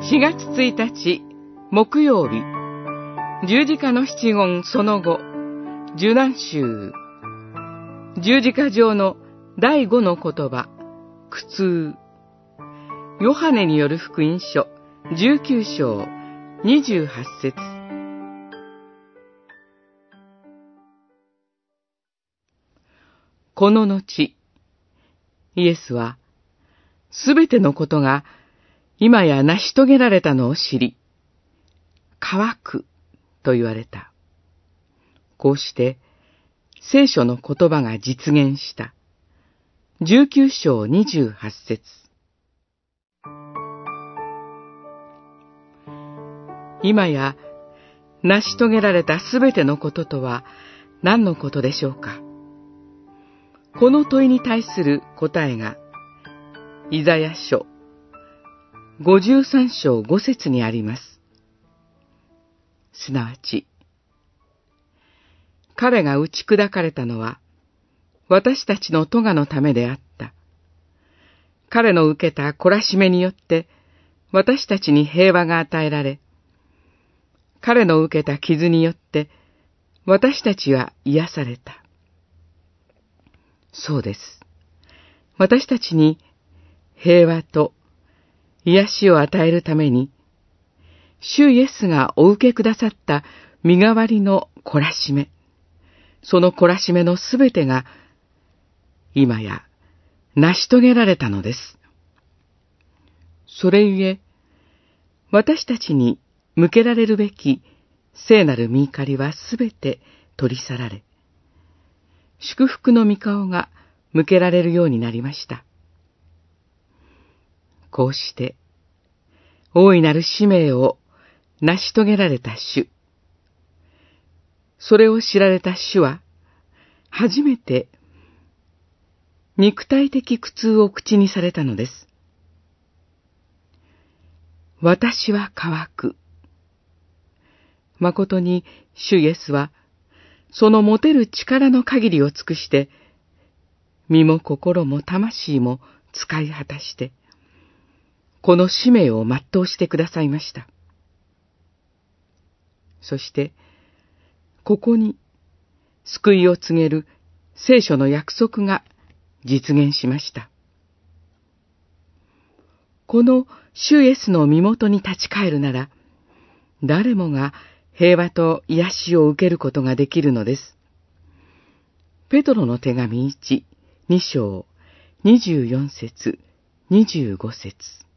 4月1日木曜日。十字架の七言その後。受難集十字架上の第五の言葉。苦痛。ヨハネによる福音書。19章。28節。この後、イエスは、すべてのことが今や成し遂げられたのを知り、乾くと言われた。こうして、聖書の言葉が実現した。19章28節今や成し遂げられたすべてのこととは何のことでしょうかこの問いに対する答えが、イザヤ書53章5節にあります。すなわち、彼が打ち砕かれたのは、私たちの咎のためであった。彼の受けた懲らしめによって、私たちに平和が与えられ、彼の受けた傷によって、私たちは癒された。そうです。私たちに平和と癒しを与えるために、主イエスがお受けくださった身代わりの懲らしめ、その懲らしめのすべてが、今や成し遂げられたのです。それゆえ、私たちに向けられるべき聖なる見怒りはすべて取り去られ、祝福の御顔が向けられるようになりました。こうして、大いなる使命を成し遂げられた主。それを知られた主は、初めて、肉体的苦痛を口にされたのです。私は乾く。誠に主イエスは、その持てる力の限りを尽くして、身も心も魂も使い果たして、この使命を全うしてくださいました。そして、ここに救いを告げる聖書の約束が実現しました。この主イエスの身元に立ち返るなら、誰もが平和と癒しを受けることができるのです。ペトロの手紙1、2章、24節、25節。